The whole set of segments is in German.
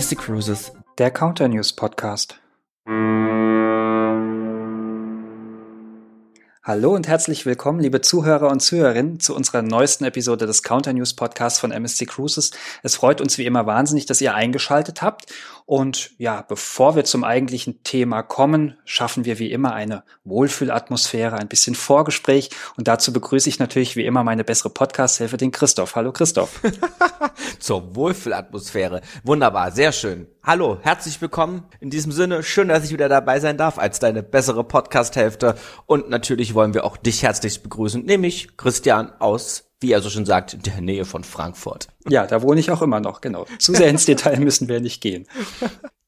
Mystic Cruises, der Counter News Podcast. Hallo und herzlich willkommen, liebe Zuhörer und Zuhörerinnen, zu unserer neuesten Episode des Counter News Podcasts von MSC Cruises. Es freut uns wie immer wahnsinnig, dass ihr eingeschaltet habt. Und ja, bevor wir zum eigentlichen Thema kommen, schaffen wir wie immer eine Wohlfühlatmosphäre, ein bisschen Vorgespräch. Und dazu begrüße ich natürlich wie immer meine bessere Podcast-Helfer, den Christoph. Hallo Christoph. Zur Wohlfühlatmosphäre. Wunderbar, sehr schön. Hallo, herzlich willkommen. In diesem Sinne, schön, dass ich wieder dabei sein darf als deine bessere Podcast-Hälfte. Und natürlich wollen wir auch dich herzlich begrüßen, nämlich Christian aus wie er so schon sagt, in der Nähe von Frankfurt. Ja, da wohne ich auch immer noch, genau. Zu sehr ins Detail müssen wir nicht gehen.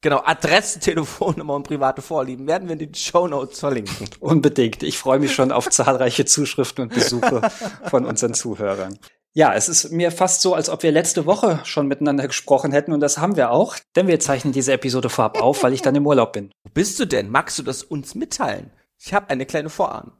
Genau, Adresse, Telefonnummer und private Vorlieben werden wir in den Show Notes verlinken. Unbedingt. Ich freue mich schon auf zahlreiche Zuschriften und Besuche von unseren Zuhörern. Ja, es ist mir fast so, als ob wir letzte Woche schon miteinander gesprochen hätten und das haben wir auch, denn wir zeichnen diese Episode vorab auf, weil ich dann im Urlaub bin. Wo bist du denn? Magst du das uns mitteilen? Ich habe eine kleine Vorahnung.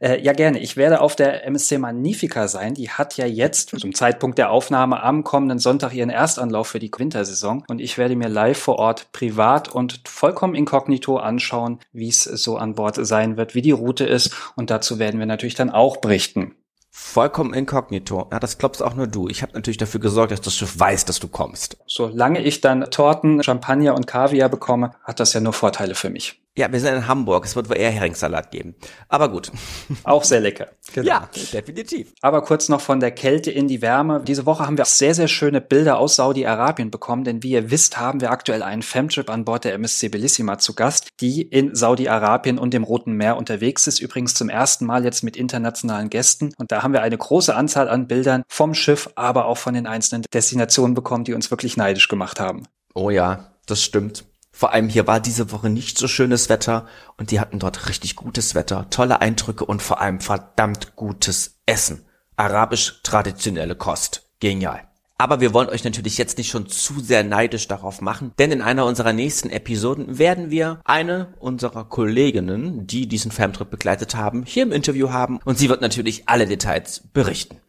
Äh, ja, gerne. Ich werde auf der MSC Magnifica sein. Die hat ja jetzt zum Zeitpunkt der Aufnahme am kommenden Sonntag ihren Erstanlauf für die Wintersaison. Und ich werde mir live vor Ort privat und vollkommen inkognito anschauen, wie es so an Bord sein wird, wie die Route ist. Und dazu werden wir natürlich dann auch berichten. Vollkommen inkognito. Ja, das glaubst auch nur du. Ich habe natürlich dafür gesorgt, dass das Schiff weiß, dass du kommst. Solange ich dann Torten, Champagner und Kaviar bekomme, hat das ja nur Vorteile für mich. Ja, wir sind in Hamburg. Es wird wohl eher Heringssalat geben. Aber gut. Auch sehr lecker. Genau. Ja, definitiv. Aber kurz noch von der Kälte in die Wärme. Diese Woche haben wir sehr, sehr schöne Bilder aus Saudi-Arabien bekommen, denn wie ihr wisst, haben wir aktuell einen Femtrip an Bord der MSC Bellissima zu Gast, die in Saudi-Arabien und dem Roten Meer unterwegs ist. Übrigens zum ersten Mal jetzt mit internationalen Gästen. Und da haben wir eine große Anzahl an Bildern vom Schiff, aber auch von den einzelnen Destinationen bekommen, die uns wirklich neidisch gemacht haben. Oh ja, das stimmt. Vor allem hier war diese Woche nicht so schönes Wetter und die hatten dort richtig gutes Wetter, tolle Eindrücke und vor allem verdammt gutes Essen. Arabisch traditionelle Kost. Genial. Aber wir wollen euch natürlich jetzt nicht schon zu sehr neidisch darauf machen, denn in einer unserer nächsten Episoden werden wir eine unserer Kolleginnen, die diesen Famtrip begleitet haben, hier im Interview haben und sie wird natürlich alle Details berichten.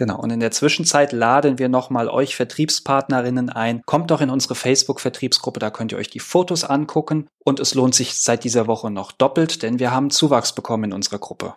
Genau. Und in der Zwischenzeit laden wir nochmal euch Vertriebspartnerinnen ein. Kommt doch in unsere Facebook-Vertriebsgruppe, da könnt ihr euch die Fotos angucken. Und es lohnt sich seit dieser Woche noch doppelt, denn wir haben Zuwachs bekommen in unserer Gruppe.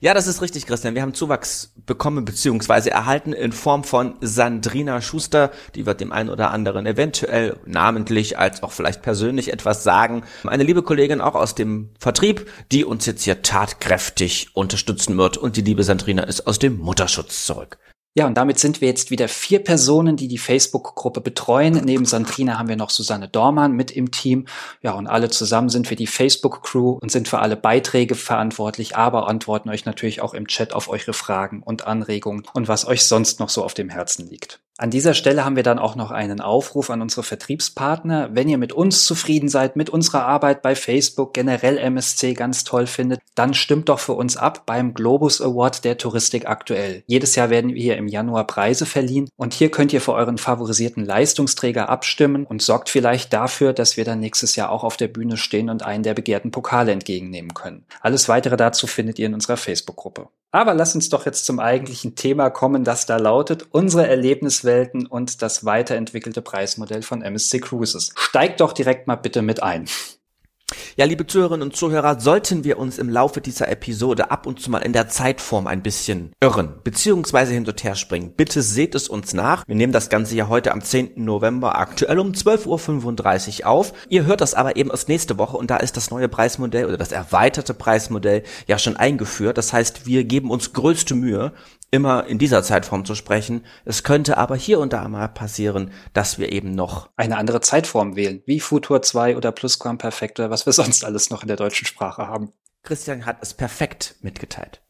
Ja, das ist richtig, Christian. Wir haben Zuwachs bekommen bzw. erhalten in Form von Sandrina Schuster. Die wird dem einen oder anderen eventuell namentlich als auch vielleicht persönlich etwas sagen. Eine liebe Kollegin auch aus dem Vertrieb, die uns jetzt hier tatkräftig unterstützen wird. Und die liebe Sandrina ist aus dem Mutterschutz zurück. Ja, und damit sind wir jetzt wieder vier Personen, die die Facebook-Gruppe betreuen. Neben Sandrina haben wir noch Susanne Dormann mit im Team. Ja, und alle zusammen sind wir die Facebook-Crew und sind für alle Beiträge verantwortlich, aber antworten euch natürlich auch im Chat auf eure Fragen und Anregungen und was euch sonst noch so auf dem Herzen liegt. An dieser Stelle haben wir dann auch noch einen Aufruf an unsere Vertriebspartner. Wenn ihr mit uns zufrieden seid, mit unserer Arbeit bei Facebook, generell MSC ganz toll findet, dann stimmt doch für uns ab beim Globus Award der Touristik aktuell. Jedes Jahr werden wir hier im Januar Preise verliehen und hier könnt ihr für euren favorisierten Leistungsträger abstimmen und sorgt vielleicht dafür, dass wir dann nächstes Jahr auch auf der Bühne stehen und einen der begehrten Pokale entgegennehmen können. Alles weitere dazu findet ihr in unserer Facebook-Gruppe. Aber lass uns doch jetzt zum eigentlichen Thema kommen, das da lautet unsere Erlebniswelten und das weiterentwickelte Preismodell von MSC Cruises. Steig doch direkt mal bitte mit ein. Ja, liebe Zuhörerinnen und Zuhörer, sollten wir uns im Laufe dieser Episode ab und zu mal in der Zeitform ein bisschen irren, beziehungsweise hin und her springen. Bitte seht es uns nach. Wir nehmen das Ganze ja heute am 10. November aktuell um 12.35 Uhr auf. Ihr hört das aber eben erst nächste Woche und da ist das neue Preismodell oder das erweiterte Preismodell ja schon eingeführt. Das heißt, wir geben uns größte Mühe, immer in dieser Zeitform zu sprechen. Es könnte aber hier und da mal passieren, dass wir eben noch eine andere Zeitform wählen, wie Futur 2 oder Plusquamperfekt oder was wir sonst alles noch in der deutschen Sprache haben. Christian hat es perfekt mitgeteilt.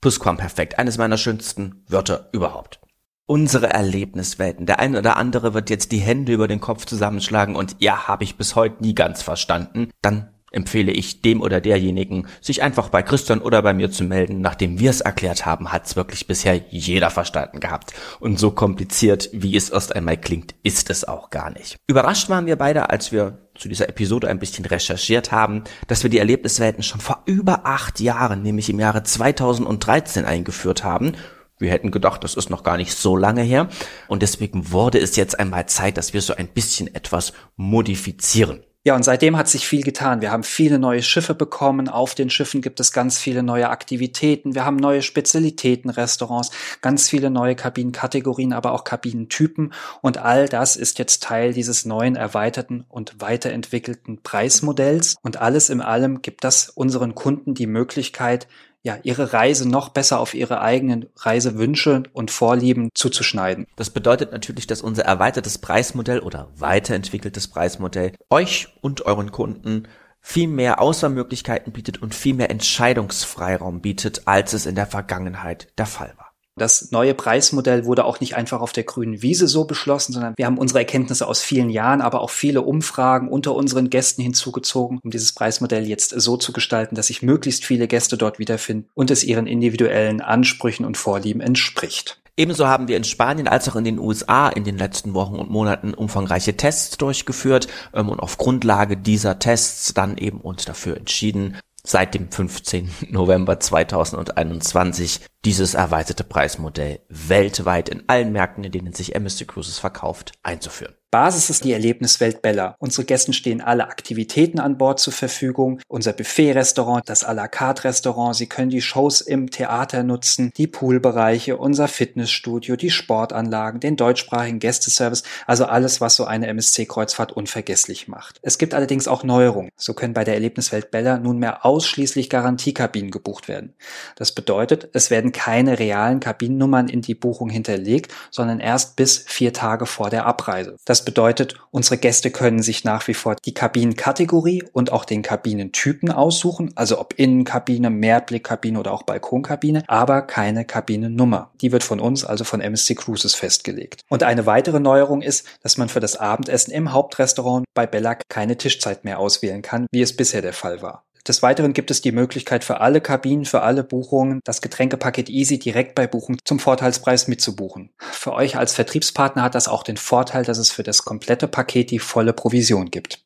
Plusquamperfekt, eines meiner schönsten Wörter überhaupt. Unsere Erlebniswelten. Der eine oder andere wird jetzt die Hände über den Kopf zusammenschlagen und ja, habe ich bis heute nie ganz verstanden. Dann empfehle ich dem oder derjenigen, sich einfach bei Christian oder bei mir zu melden. Nachdem wir es erklärt haben, hat es wirklich bisher jeder verstanden gehabt. Und so kompliziert, wie es erst einmal klingt, ist es auch gar nicht. Überrascht waren wir beide, als wir zu dieser Episode ein bisschen recherchiert haben, dass wir die Erlebniswelten schon vor über acht Jahren, nämlich im Jahre 2013 eingeführt haben Wir hätten gedacht, das ist noch gar nicht so lange her. Und deswegen wurde es jetzt einmal Zeit, dass wir so ein bisschen etwas modifizieren. Ja, und seitdem hat sich viel getan. Wir haben viele neue Schiffe bekommen. Auf den Schiffen gibt es ganz viele neue Aktivitäten. Wir haben neue Spezialitätenrestaurants, ganz viele neue Kabinenkategorien, aber auch Kabinentypen. Und all das ist jetzt Teil dieses neuen, erweiterten und weiterentwickelten Preismodells. Und alles in allem gibt das unseren Kunden die Möglichkeit, ja, ihre Reise noch besser auf ihre eigenen Reisewünsche und Vorlieben zuzuschneiden. Das bedeutet natürlich, dass unser erweitertes Preismodell oder weiterentwickeltes Preismodell euch und euren Kunden viel mehr Auswahlmöglichkeiten bietet und viel mehr Entscheidungsfreiraum bietet, als es in der Vergangenheit der Fall war. Das neue Preismodell wurde auch nicht einfach auf der grünen Wiese so beschlossen, sondern wir haben unsere Erkenntnisse aus vielen Jahren, aber auch viele Umfragen unter unseren Gästen hinzugezogen, um dieses Preismodell jetzt so zu gestalten, dass sich möglichst viele Gäste dort wiederfinden und es ihren individuellen Ansprüchen und Vorlieben entspricht. Ebenso haben wir in Spanien als auch in den USA in den letzten Wochen und Monaten umfangreiche Tests durchgeführt ähm, und auf Grundlage dieser Tests dann eben uns dafür entschieden, seit dem 15. November 2021 dieses erweiterte Preismodell weltweit in allen Märkten, in denen sich MSC Cruises verkauft, einzuführen. Basis ist die Erlebniswelt Bella. Unsere Gästen stehen alle Aktivitäten an Bord zur Verfügung. Unser Buffet-Restaurant, das à la carte Restaurant. Sie können die Shows im Theater nutzen, die Poolbereiche, unser Fitnessstudio, die Sportanlagen, den deutschsprachigen Gästeservice. Also alles, was so eine MSC-Kreuzfahrt unvergesslich macht. Es gibt allerdings auch Neuerungen. So können bei der Erlebniswelt Bella nunmehr ausschließlich Garantiekabinen gebucht werden. Das bedeutet, es werden keine realen Kabinennummern in die Buchung hinterlegt, sondern erst bis vier Tage vor der Abreise. Das bedeutet, unsere Gäste können sich nach wie vor die Kabinenkategorie und auch den Kabinentypen aussuchen, also ob Innenkabine, Mehrblickkabine oder auch Balkonkabine, aber keine Kabinennummer. Die wird von uns, also von MSC Cruises festgelegt. Und eine weitere Neuerung ist, dass man für das Abendessen im Hauptrestaurant bei Bellac keine Tischzeit mehr auswählen kann, wie es bisher der Fall war. Des Weiteren gibt es die Möglichkeit für alle Kabinen, für alle Buchungen, das Getränkepaket Easy direkt bei Buchung zum Vorteilspreis mitzubuchen. Für euch als Vertriebspartner hat das auch den Vorteil, dass es für das komplette Paket die volle Provision gibt.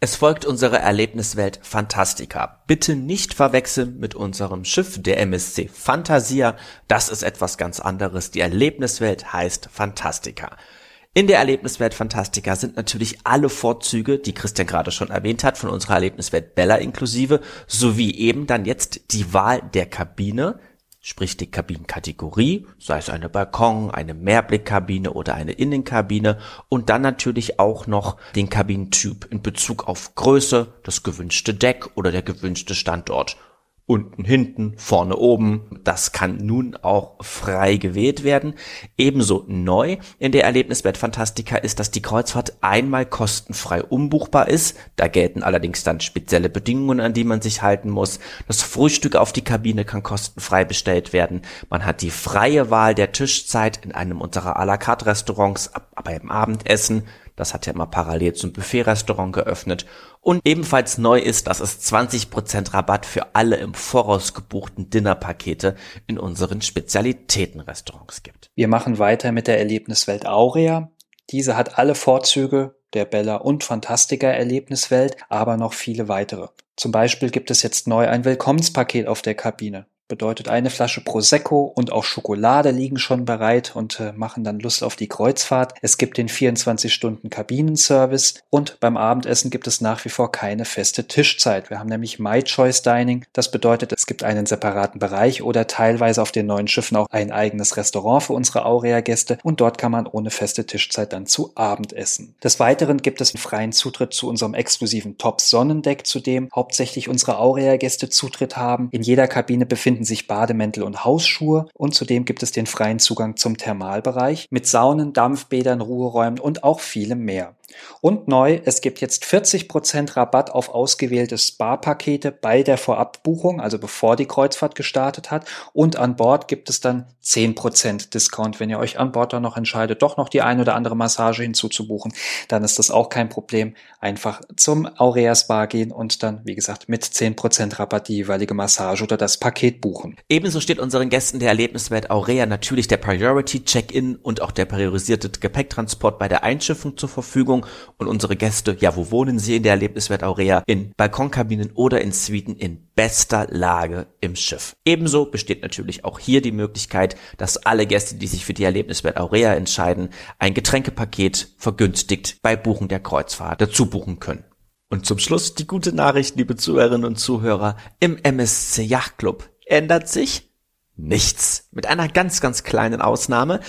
Es folgt unsere Erlebniswelt Fantastica. Bitte nicht verwechseln mit unserem Schiff, der MSC Fantasia. Das ist etwas ganz anderes. Die Erlebniswelt heißt Fantastica. In der Erlebniswelt Fantastica sind natürlich alle Vorzüge, die Christian gerade schon erwähnt hat, von unserer Erlebniswelt Bella inklusive, sowie eben dann jetzt die Wahl der Kabine, sprich die Kabinenkategorie, sei es eine Balkon, eine Mehrblickkabine oder eine Innenkabine und dann natürlich auch noch den Kabinentyp in Bezug auf Größe, das gewünschte Deck oder der gewünschte Standort unten, hinten, vorne, oben. Das kann nun auch frei gewählt werden. Ebenso neu in der Erlebniswelt Fantastica ist, dass die Kreuzfahrt einmal kostenfrei umbuchbar ist. Da gelten allerdings dann spezielle Bedingungen, an die man sich halten muss. Das Frühstück auf die Kabine kann kostenfrei bestellt werden. Man hat die freie Wahl der Tischzeit in einem unserer à la carte Restaurants, aber im Abendessen das hat ja immer parallel zum Buffet-Restaurant geöffnet. Und ebenfalls neu ist, dass es 20% Rabatt für alle im Voraus gebuchten Dinnerpakete in unseren Spezialitätenrestaurants gibt. Wir machen weiter mit der Erlebniswelt Aurea. Diese hat alle Vorzüge der Bella und Fantastica Erlebniswelt, aber noch viele weitere. Zum Beispiel gibt es jetzt neu ein Willkommenspaket auf der Kabine. Bedeutet eine Flasche Prosecco und auch Schokolade liegen schon bereit und äh, machen dann Lust auf die Kreuzfahrt. Es gibt den 24-Stunden-Kabinenservice und beim Abendessen gibt es nach wie vor keine feste Tischzeit. Wir haben nämlich My Choice Dining. Das bedeutet, es gibt einen separaten Bereich oder teilweise auf den neuen Schiffen auch ein eigenes Restaurant für unsere Aurea-Gäste und dort kann man ohne feste Tischzeit dann zu Abend essen. Des Weiteren gibt es einen freien Zutritt zu unserem exklusiven Top Sonnendeck, zu dem hauptsächlich unsere Aurea-Gäste Zutritt haben. In jeder Kabine befinden finden sich Bademäntel und Hausschuhe und zudem gibt es den freien Zugang zum Thermalbereich mit Saunen, Dampfbädern, Ruheräumen und auch vielem mehr. Und neu, es gibt jetzt 40% Rabatt auf ausgewählte Spa-Pakete bei der Vorabbuchung, also bevor die Kreuzfahrt gestartet hat. Und an Bord gibt es dann 10% Discount. Wenn ihr euch an Bord dann noch entscheidet, doch noch die ein oder andere Massage hinzuzubuchen, dann ist das auch kein Problem. Einfach zum Aurea Spa gehen und dann, wie gesagt, mit 10% Rabatt die jeweilige Massage oder das Paket buchen. Ebenso steht unseren Gästen der Erlebniswelt Aurea natürlich der Priority Check-in und auch der priorisierte Gepäcktransport bei der Einschiffung zur Verfügung. Verfügung und unsere Gäste, ja, wo wohnen sie in der Erlebniswelt Aurea? In Balkonkabinen oder in Suiten in bester Lage im Schiff. Ebenso besteht natürlich auch hier die Möglichkeit, dass alle Gäste, die sich für die Erlebniswelt Aurea entscheiden, ein Getränkepaket vergünstigt bei Buchen der Kreuzfahrt dazu buchen können. Und zum Schluss die gute Nachricht, liebe Zuhörerinnen und Zuhörer. Im MSC Yacht Club ändert sich nichts. Mit einer ganz, ganz kleinen Ausnahme.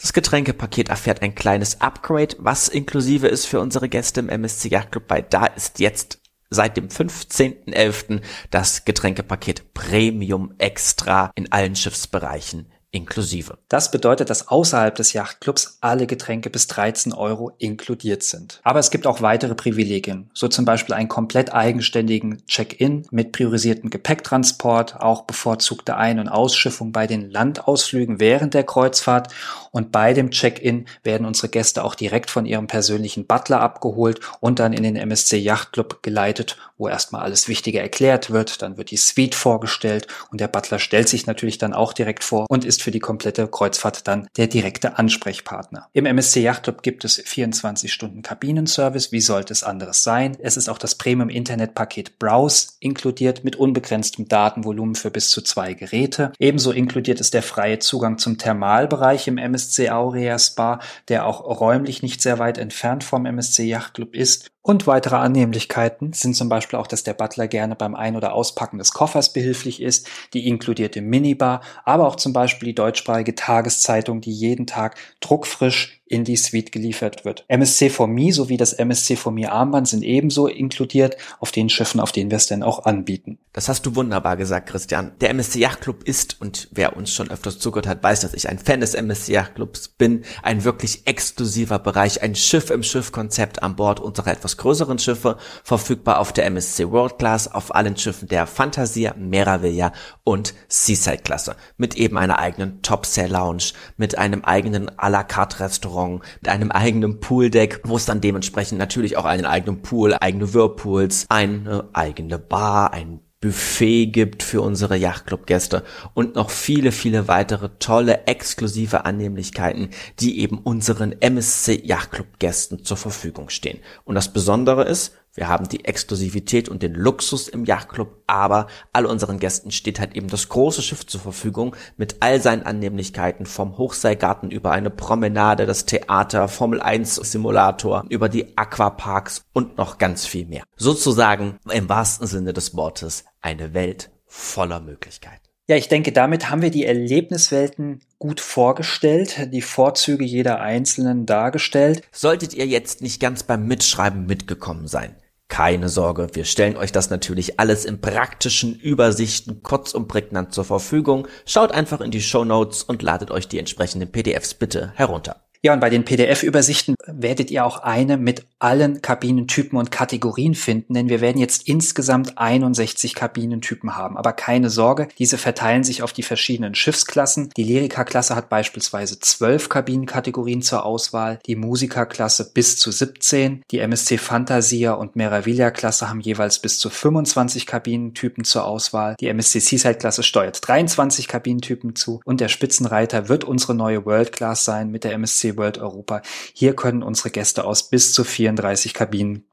Das Getränkepaket erfährt ein kleines Upgrade, was inklusive ist für unsere Gäste im MSC Yacht Club, weil da ist jetzt seit dem 15.11. das Getränkepaket Premium Extra in allen Schiffsbereichen inklusive. Das bedeutet, dass außerhalb des Yachtclubs alle Getränke bis 13 Euro inkludiert sind. Aber es gibt auch weitere Privilegien, so zum Beispiel einen komplett eigenständigen Check-in mit priorisiertem Gepäcktransport, auch bevorzugte Ein- und Ausschiffung bei den Landausflügen während der Kreuzfahrt und bei dem Check-in werden unsere Gäste auch direkt von ihrem persönlichen Butler abgeholt und dann in den MSC Yachtclub geleitet, wo erstmal alles Wichtige erklärt wird, dann wird die Suite vorgestellt und der Butler stellt sich natürlich dann auch direkt vor und ist für die komplette Kreuzfahrt dann der direkte Ansprechpartner. Im MSC Yachtclub gibt es 24 Stunden Kabinenservice. Wie sollte es anderes sein? Es ist auch das Premium Internet Browse inkludiert mit unbegrenztem Datenvolumen für bis zu zwei Geräte. Ebenso inkludiert ist der freie Zugang zum Thermalbereich im MSC Aurea Spa, der auch räumlich nicht sehr weit entfernt vom MSC Yachtclub ist. Und weitere Annehmlichkeiten sind zum Beispiel auch, dass der Butler gerne beim Ein- oder Auspacken des Koffers behilflich ist, die inkludierte Minibar, aber auch zum Beispiel die deutschsprachige Tageszeitung, die jeden Tag druckfrisch in die Suite geliefert wird. MSC for Me sowie das MSC for Me Armband sind ebenso inkludiert auf den Schiffen, auf denen wir es denn auch anbieten. Das hast du wunderbar gesagt, Christian. Der MSC Yacht Club ist, und wer uns schon öfters zugehört hat, weiß, dass ich ein Fan des MSC Yacht Clubs bin, ein wirklich exklusiver Bereich, ein Schiff im Schiff-Konzept an Bord unserer etwas größeren Schiffe, verfügbar auf der MSC World Class, auf allen Schiffen der Fantasia, Meraviglia und Seaside Klasse, mit eben einer eigenen Top Sail Lounge, mit einem eigenen à la carte Restaurant Restaurant mit einem eigenen Pooldeck, wo es dann dementsprechend natürlich auch einen eigenen Pool, eigene Whirlpools, eine eigene Bar, ein Buffet gibt für unsere Yachtclub-Gäste und noch viele, viele weitere tolle, exklusive Annehmlichkeiten, die eben unseren MSC Yachtclub-Gästen zur Verfügung stehen. Und das Besondere ist, wir haben die Exklusivität und den Luxus im Yachtclub, aber all unseren Gästen steht halt eben das große Schiff zur Verfügung mit all seinen Annehmlichkeiten vom Hochseilgarten über eine Promenade, das Theater, Formel 1 Simulator, über die Aquaparks und noch ganz viel mehr. Sozusagen im wahrsten Sinne des Wortes eine Welt voller Möglichkeiten. Ja, ich denke, damit haben wir die Erlebniswelten gut vorgestellt, die Vorzüge jeder einzelnen dargestellt. Solltet ihr jetzt nicht ganz beim Mitschreiben mitgekommen sein, keine Sorge, wir stellen euch das natürlich alles in praktischen Übersichten kurz und prägnant zur Verfügung. Schaut einfach in die Show Notes und ladet euch die entsprechenden PDFs bitte herunter. Ja, und bei den PDF-Übersichten werdet ihr auch eine mit allen Kabinentypen und Kategorien finden, denn wir werden jetzt insgesamt 61 Kabinentypen haben. Aber keine Sorge, diese verteilen sich auf die verschiedenen Schiffsklassen. Die Lyrica-Klasse hat beispielsweise 12 Kabinenkategorien zur Auswahl, die Musiker-Klasse bis zu 17, die MSC Fantasia und Meraviglia-Klasse haben jeweils bis zu 25 Kabinentypen zur Auswahl, die MSC Seaside-Klasse steuert 23 Kabinentypen zu und der Spitzenreiter wird unsere neue World Class sein mit der MSC World Europa. Hier können unsere Gäste aus bis zu 34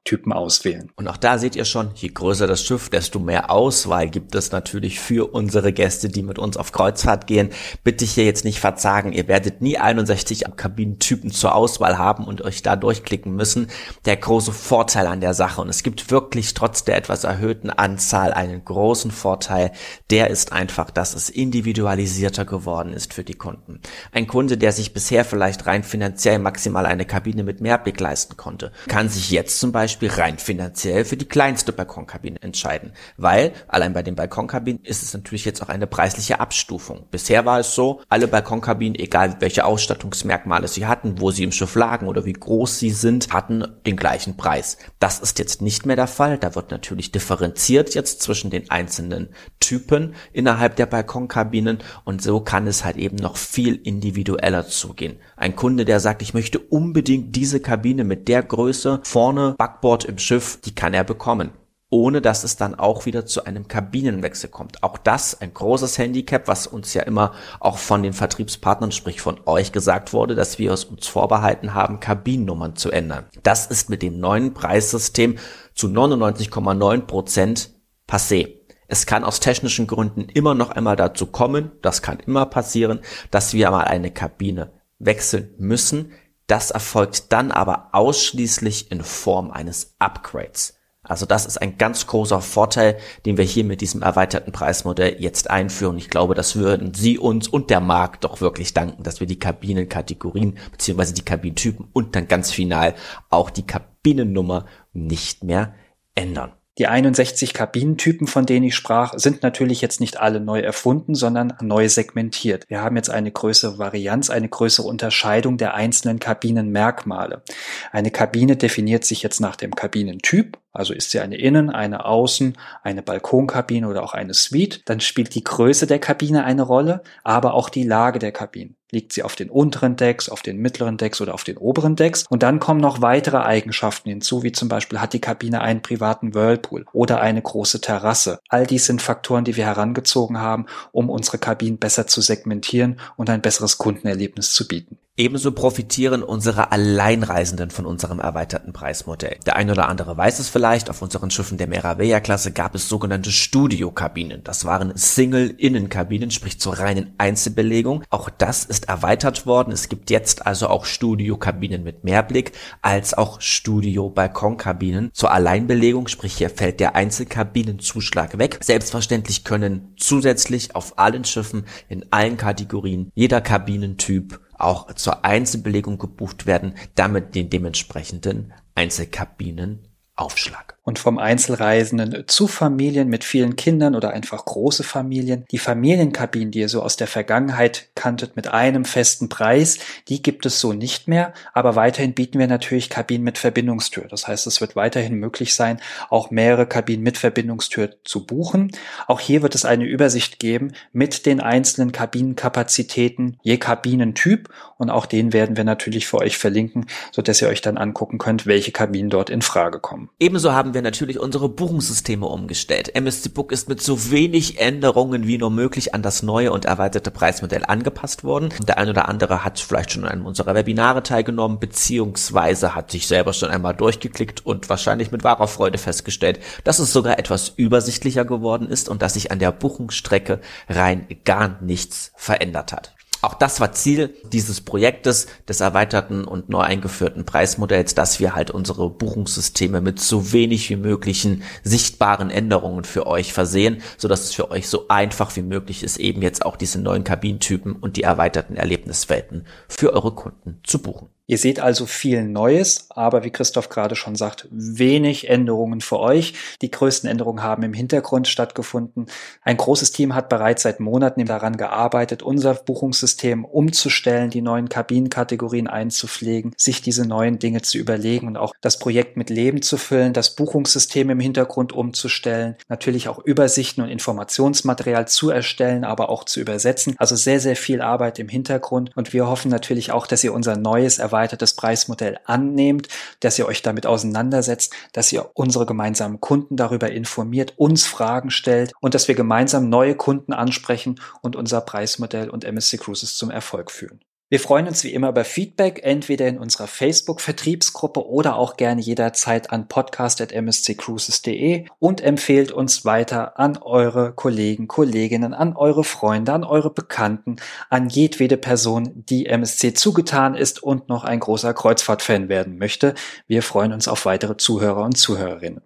Kabinentypen auswählen. Und auch da seht ihr schon, je größer das Schiff, desto mehr Auswahl gibt es natürlich für unsere Gäste, die mit uns auf Kreuzfahrt gehen. Bitte hier jetzt nicht verzagen, ihr werdet nie 61 Kabinentypen zur Auswahl haben und euch da durchklicken müssen. Der große Vorteil an der Sache, und es gibt wirklich trotz der etwas erhöhten Anzahl einen großen Vorteil, der ist einfach, dass es individualisierter geworden ist für die Kunden. Ein Kunde, der sich bisher vielleicht rein finanziell maximal eine Kabine mit Mehrblick leisten konnte, kann sich jetzt zum Beispiel rein finanziell für die kleinste Balkonkabine entscheiden, weil allein bei den Balkonkabinen ist es natürlich jetzt auch eine preisliche Abstufung. Bisher war es so, alle Balkonkabinen, egal welche Ausstattungsmerkmale sie hatten, wo sie im Schiff lagen oder wie groß sie sind, hatten den gleichen Preis. Das ist jetzt nicht mehr der Fall. Da wird natürlich differenziert jetzt zwischen den einzelnen Typen innerhalb der Balkonkabinen und so kann es halt eben noch viel individueller zugehen. Ein Kunde der sagt, ich möchte unbedingt diese Kabine mit der Größe vorne, Backbord im Schiff, die kann er bekommen. ohne dass es dann auch wieder zu einem Kabinenwechsel kommt. Auch das ein großes Handicap, was uns ja immer auch von den Vertriebspartnern, sprich von euch gesagt wurde, dass wir es uns vorbehalten haben, Kabinennummern zu ändern. Das ist mit dem neuen Preissystem zu 99,9 Prozent passé. Es kann aus technischen Gründen immer noch einmal dazu kommen, das kann immer passieren, dass wir mal eine Kabine wechseln müssen. Das erfolgt dann aber ausschließlich in Form eines Upgrades. Also das ist ein ganz großer Vorteil, den wir hier mit diesem erweiterten Preismodell jetzt einführen. Ich glaube, das würden Sie uns und der Markt doch wirklich danken, dass wir die Kabinenkategorien beziehungsweise die Kabinentypen und dann ganz final auch die Kabinennummer nicht mehr ändern. Die 61 Kabinentypen, von denen ich sprach, sind natürlich jetzt nicht alle neu erfunden, sondern neu segmentiert. Wir haben jetzt eine größere Varianz, eine größere Unterscheidung der einzelnen Kabinenmerkmale. Eine Kabine definiert sich jetzt nach dem Kabinentyp, also ist sie eine Innen-, eine Außen-, eine Balkonkabine oder auch eine Suite, dann spielt die Größe der Kabine eine Rolle, aber auch die Lage der Kabinen. Liegt sie auf den unteren Decks, auf den mittleren Decks oder auf den oberen Decks? Und dann kommen noch weitere Eigenschaften hinzu, wie zum Beispiel hat die Kabine einen privaten Whirlpool oder eine große Terrasse. All dies sind Faktoren, die wir herangezogen haben, um unsere Kabinen besser zu segmentieren und ein besseres Kundenerlebnis zu bieten. Ebenso profitieren unsere Alleinreisenden von unserem erweiterten Preismodell. Der ein oder andere weiß es vielleicht, auf unseren Schiffen der Meravella-Klasse gab es sogenannte Studiokabinen. Das waren Single-Innenkabinen, sprich zur reinen Einzelbelegung. Auch das ist erweitert worden. Es gibt jetzt also auch Studiokabinen mit Mehrblick, als auch Studio-Balkonkabinen zur Alleinbelegung, sprich hier fällt der Einzelkabinenzuschlag weg. Selbstverständlich können zusätzlich auf allen Schiffen in allen Kategorien jeder Kabinentyp auch zur Einzelbelegung gebucht werden, damit den dementsprechenden Einzelkabinen Aufschlag. Und vom Einzelreisenden zu Familien mit vielen Kindern oder einfach große Familien. Die Familienkabinen, die ihr so aus der Vergangenheit kanntet mit einem festen Preis, die gibt es so nicht mehr. Aber weiterhin bieten wir natürlich Kabinen mit Verbindungstür. Das heißt, es wird weiterhin möglich sein, auch mehrere Kabinen mit Verbindungstür zu buchen. Auch hier wird es eine Übersicht geben mit den einzelnen Kabinenkapazitäten je Kabinentyp. Und auch den werden wir natürlich für euch verlinken, so dass ihr euch dann angucken könnt, welche Kabinen dort in Frage kommen. Ebenso haben wir natürlich unsere Buchungssysteme umgestellt. MSC Book ist mit so wenig Änderungen wie nur möglich an das neue und erweiterte Preismodell angepasst worden. Der ein oder andere hat vielleicht schon an einem unserer Webinare teilgenommen, beziehungsweise hat sich selber schon einmal durchgeklickt und wahrscheinlich mit wahrer Freude festgestellt, dass es sogar etwas übersichtlicher geworden ist und dass sich an der Buchungsstrecke rein gar nichts verändert hat. Auch das war Ziel dieses Projektes, des erweiterten und neu eingeführten Preismodells, dass wir halt unsere Buchungssysteme mit so wenig wie möglichen sichtbaren Änderungen für euch versehen, so dass es für euch so einfach wie möglich ist, eben jetzt auch diese neuen Kabinentypen und die erweiterten Erlebniswelten für eure Kunden zu buchen. Ihr seht also viel Neues, aber wie Christoph gerade schon sagt, wenig Änderungen für euch. Die größten Änderungen haben im Hintergrund stattgefunden. Ein großes Team hat bereits seit Monaten daran gearbeitet, unser Buchungssystem umzustellen, die neuen Kabinenkategorien einzupflegen, sich diese neuen Dinge zu überlegen und auch das Projekt mit Leben zu füllen, das Buchungssystem im Hintergrund umzustellen, natürlich auch Übersichten und Informationsmaterial zu erstellen, aber auch zu übersetzen. Also sehr, sehr viel Arbeit im Hintergrund und wir hoffen natürlich auch, dass ihr unser neues erweitertes erweitertes Preismodell annehmt, dass ihr euch damit auseinandersetzt, dass ihr unsere gemeinsamen Kunden darüber informiert, uns Fragen stellt und dass wir gemeinsam neue Kunden ansprechen und unser Preismodell und MSC Cruises zum Erfolg führen. Wir freuen uns wie immer über Feedback, entweder in unserer Facebook-Vertriebsgruppe oder auch gerne jederzeit an podcast.msccruises.de und empfehlt uns weiter an eure Kollegen, Kolleginnen, an eure Freunde, an eure Bekannten, an jedwede Person, die MSC zugetan ist und noch ein großer Kreuzfahrt-Fan werden möchte. Wir freuen uns auf weitere Zuhörer und Zuhörerinnen.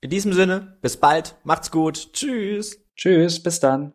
In diesem Sinne, bis bald, macht's gut, tschüss. Tschüss, bis dann.